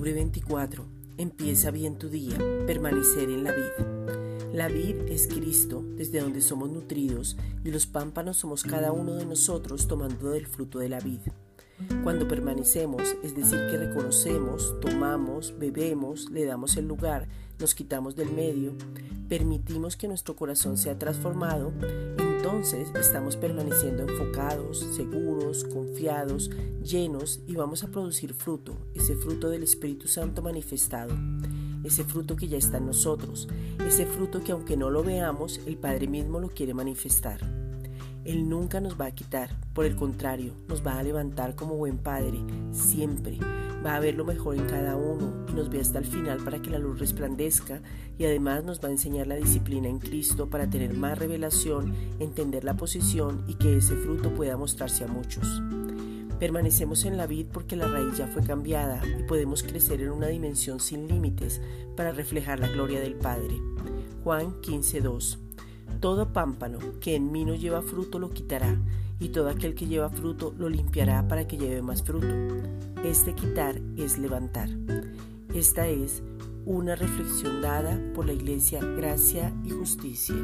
24. Empieza bien tu día. Permanecer en la vid. La vid es Cristo, desde donde somos nutridos, y los pámpanos somos cada uno de nosotros tomando del fruto de la vid. Cuando permanecemos, es decir, que reconocemos, tomamos, bebemos, le damos el lugar, nos quitamos del medio, permitimos que nuestro corazón sea transformado, entonces estamos permaneciendo enfocados, seguros, confiados, llenos y vamos a producir fruto, ese fruto del Espíritu Santo manifestado, ese fruto que ya está en nosotros, ese fruto que aunque no lo veamos, el Padre mismo lo quiere manifestar. Él nunca nos va a quitar, por el contrario, nos va a levantar como buen Padre, siempre. Va a ver lo mejor en cada uno y nos ve hasta el final para que la luz resplandezca y además nos va a enseñar la disciplina en Cristo para tener más revelación, entender la posición y que ese fruto pueda mostrarse a muchos. Permanecemos en la vid porque la raíz ya fue cambiada y podemos crecer en una dimensión sin límites para reflejar la gloria del Padre. Juan 15.2 todo pámpano que en mí no lleva fruto lo quitará, y todo aquel que lleva fruto lo limpiará para que lleve más fruto. Este quitar es levantar. Esta es una reflexión dada por la Iglesia Gracia y Justicia.